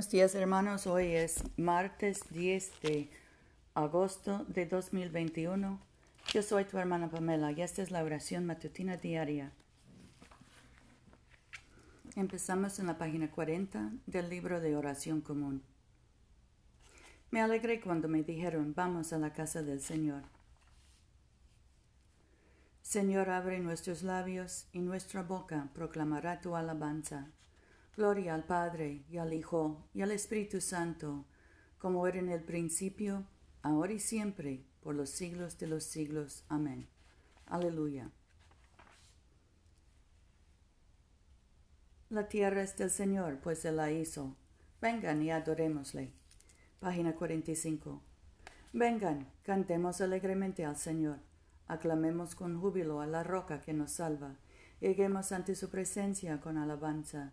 Buenos días hermanos, hoy es martes 10 de agosto de 2021. Yo soy tu hermana Pamela y esta es la oración matutina diaria. Empezamos en la página 40 del libro de oración común. Me alegré cuando me dijeron, vamos a la casa del Señor. Señor, abre nuestros labios y nuestra boca proclamará tu alabanza. Gloria al Padre y al Hijo y al Espíritu Santo, como era en el principio, ahora y siempre, por los siglos de los siglos. Amén. Aleluya. La tierra es del Señor, pues Él la hizo. Vengan y adorémosle. Página 45. Vengan, cantemos alegremente al Señor. Aclamemos con júbilo a la roca que nos salva. Lleguemos ante su presencia con alabanza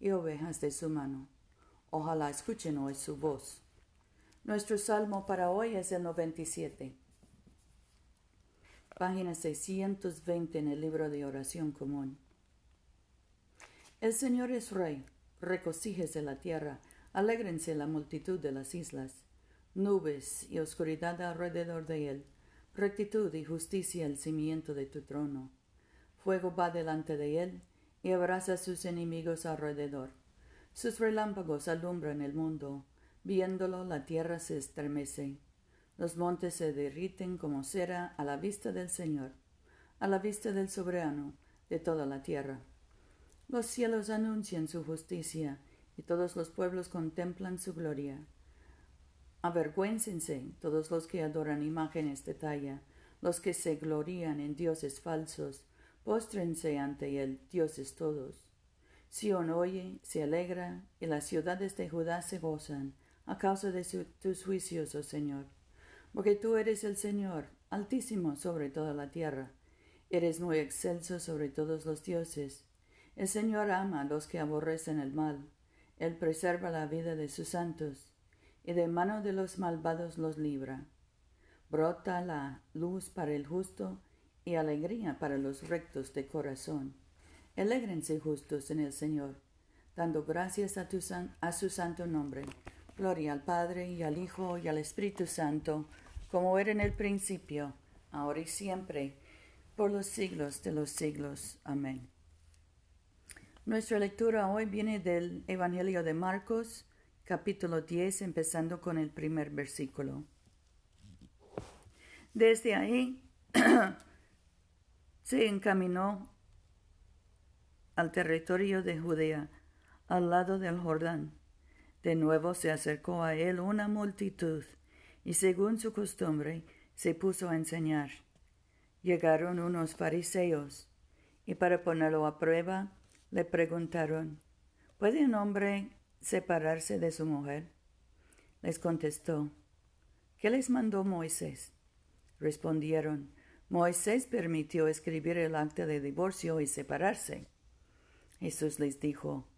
y ovejas de su mano. Ojalá escuchen hoy su voz. Nuestro salmo para hoy es el 97. Página 620 en el libro de oración común. El Señor es Rey, recocíjese la tierra, alégrense la multitud de las islas, nubes y oscuridad alrededor de él, rectitud y justicia el cimiento de tu trono. Fuego va delante de él, y abraza a sus enemigos alrededor. Sus relámpagos alumbran el mundo. Viéndolo, la tierra se estremece. Los montes se derriten como cera a la vista del Señor, a la vista del soberano de toda la tierra. Los cielos anuncian su justicia y todos los pueblos contemplan su gloria. Avergüéncense todos los que adoran imágenes de talla, los que se glorían en dioses falsos, Póstrense ante él, dioses todos. Sión oye, se alegra, y las ciudades de Judá se gozan, a causa de tus juicios, oh Señor. Porque tú eres el Señor, altísimo sobre toda la tierra. Eres muy excelso sobre todos los dioses. El Señor ama a los que aborrecen el mal. Él preserva la vida de sus santos, y de mano de los malvados los libra. Brota la luz para el justo, y alegría para los rectos de corazón. Alégrense justos en el Señor, dando gracias a, a su santo nombre. Gloria al Padre y al Hijo y al Espíritu Santo, como era en el principio, ahora y siempre, por los siglos de los siglos. Amén. Nuestra lectura hoy viene del Evangelio de Marcos, capítulo 10, empezando con el primer versículo. Desde ahí se encaminó al territorio de Judea, al lado del Jordán. De nuevo se acercó a él una multitud, y según su costumbre se puso a enseñar. Llegaron unos fariseos, y para ponerlo a prueba le preguntaron, ¿puede un hombre separarse de su mujer? Les contestó, ¿qué les mandó Moisés? Respondieron, Moisés permitió escribir el acta de divorcio y separarse. Jesús les dijo,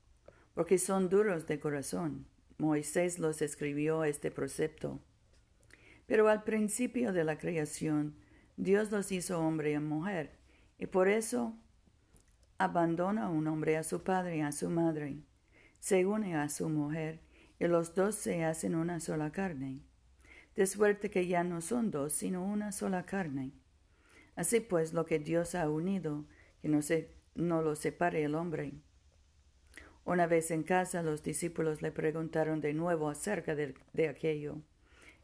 porque son duros de corazón. Moisés los escribió este precepto. Pero al principio de la creación, Dios los hizo hombre y mujer, y por eso abandona un hombre a su padre y a su madre, se une a su mujer, y los dos se hacen una sola carne. De suerte que ya no son dos, sino una sola carne. Así pues, lo que Dios ha unido, que no, se, no lo separe el hombre. Una vez en casa, los discípulos le preguntaron de nuevo acerca de, de aquello.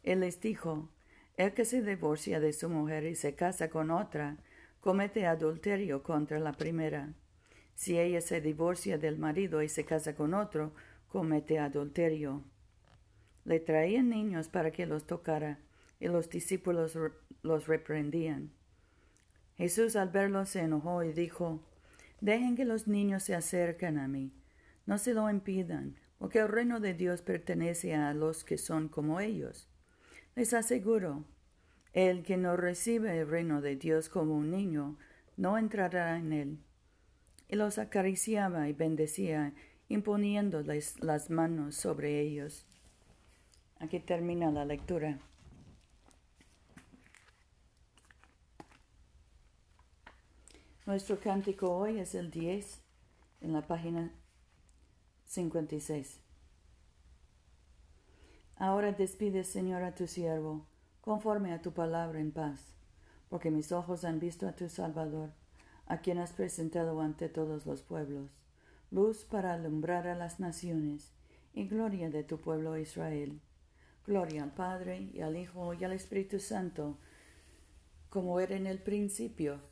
Él les dijo, el que se divorcia de su mujer y se casa con otra, comete adulterio contra la primera. Si ella se divorcia del marido y se casa con otro, comete adulterio. Le traían niños para que los tocara, y los discípulos los reprendían. Jesús al verlo se enojó y dijo, Dejen que los niños se acerquen a mí, no se lo impidan, porque el reino de Dios pertenece a los que son como ellos. Les aseguro, el que no recibe el reino de Dios como un niño, no entrará en él. Y los acariciaba y bendecía, imponiéndoles las manos sobre ellos. Aquí termina la lectura. Nuestro cántico hoy es el 10 en la página 56. Ahora despide, Señor, a tu siervo, conforme a tu palabra en paz, porque mis ojos han visto a tu Salvador, a quien has presentado ante todos los pueblos, luz para alumbrar a las naciones, y gloria de tu pueblo Israel. Gloria al Padre, y al Hijo, y al Espíritu Santo, como era en el principio,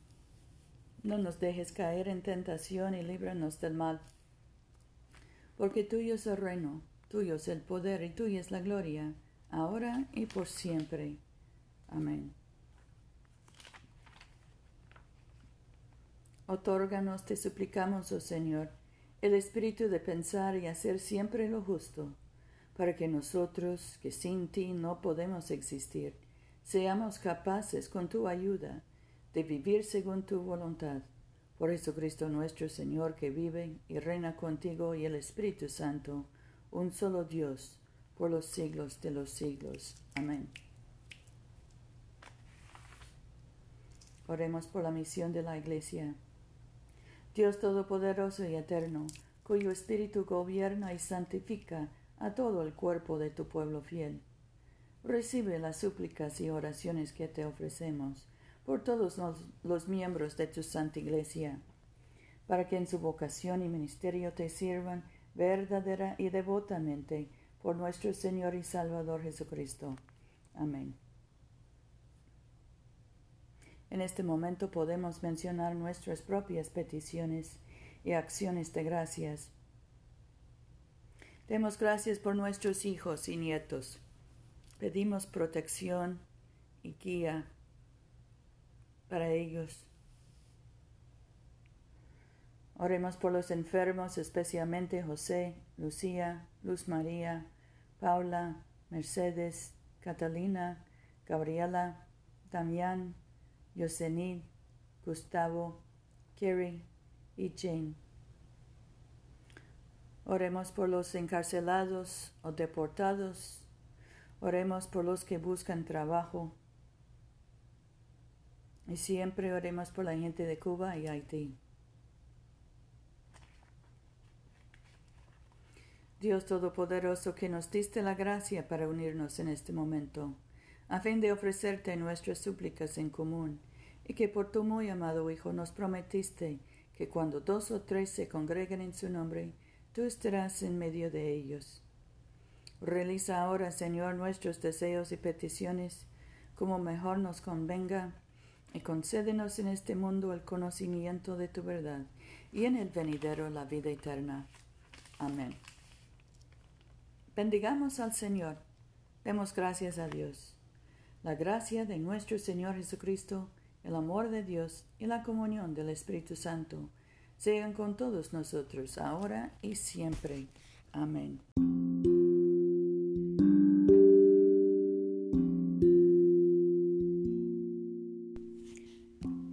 no nos dejes caer en tentación y líbranos del mal. Porque tuyo es el reino, tuyo es el poder y tuya es la gloria, ahora y por siempre. Amén. Otórganos, te suplicamos, oh Señor, el espíritu de pensar y hacer siempre lo justo, para que nosotros, que sin ti no podemos existir, seamos capaces, con tu ayuda, de vivir según tu voluntad. Por Jesucristo nuestro Señor, que vive y reina contigo y el Espíritu Santo, un solo Dios, por los siglos de los siglos. Amén. Oremos por la misión de la Iglesia. Dios Todopoderoso y Eterno, cuyo Espíritu gobierna y santifica a todo el cuerpo de tu pueblo fiel. Recibe las súplicas y oraciones que te ofrecemos por todos los, miembros de tu Santa Iglesia, para que en su vocación y ministerio te sirvan verdadera y devotamente por nuestro Señor y Salvador Jesucristo. Amén. En este momento podemos mencionar nuestras propias peticiones y acciones de gracias. Demos gracias por nuestros hijos y nietos. Pedimos protección y guía para ellos. Oremos por los enfermos, especialmente José, Lucía, Luz María, Paula, Mercedes, Catalina, Gabriela, Damián, Yosenid, Gustavo, Kerry y Jane. Oremos por los encarcelados o deportados. Oremos por los que buscan trabajo. Y siempre oremos por la gente de Cuba y Haití. Dios Todopoderoso, que nos diste la gracia para unirnos en este momento, a fin de ofrecerte nuestras súplicas en común, y que por tu muy amado Hijo nos prometiste que cuando dos o tres se congreguen en su nombre, tú estarás en medio de ellos. Realiza ahora, Señor, nuestros deseos y peticiones, como mejor nos convenga, y concédenos en este mundo el conocimiento de tu verdad y en el venidero la vida eterna. Amén. Bendigamos al Señor. Demos gracias a Dios. La gracia de nuestro Señor Jesucristo, el amor de Dios y la comunión del Espíritu Santo sean con todos nosotros ahora y siempre. Amén.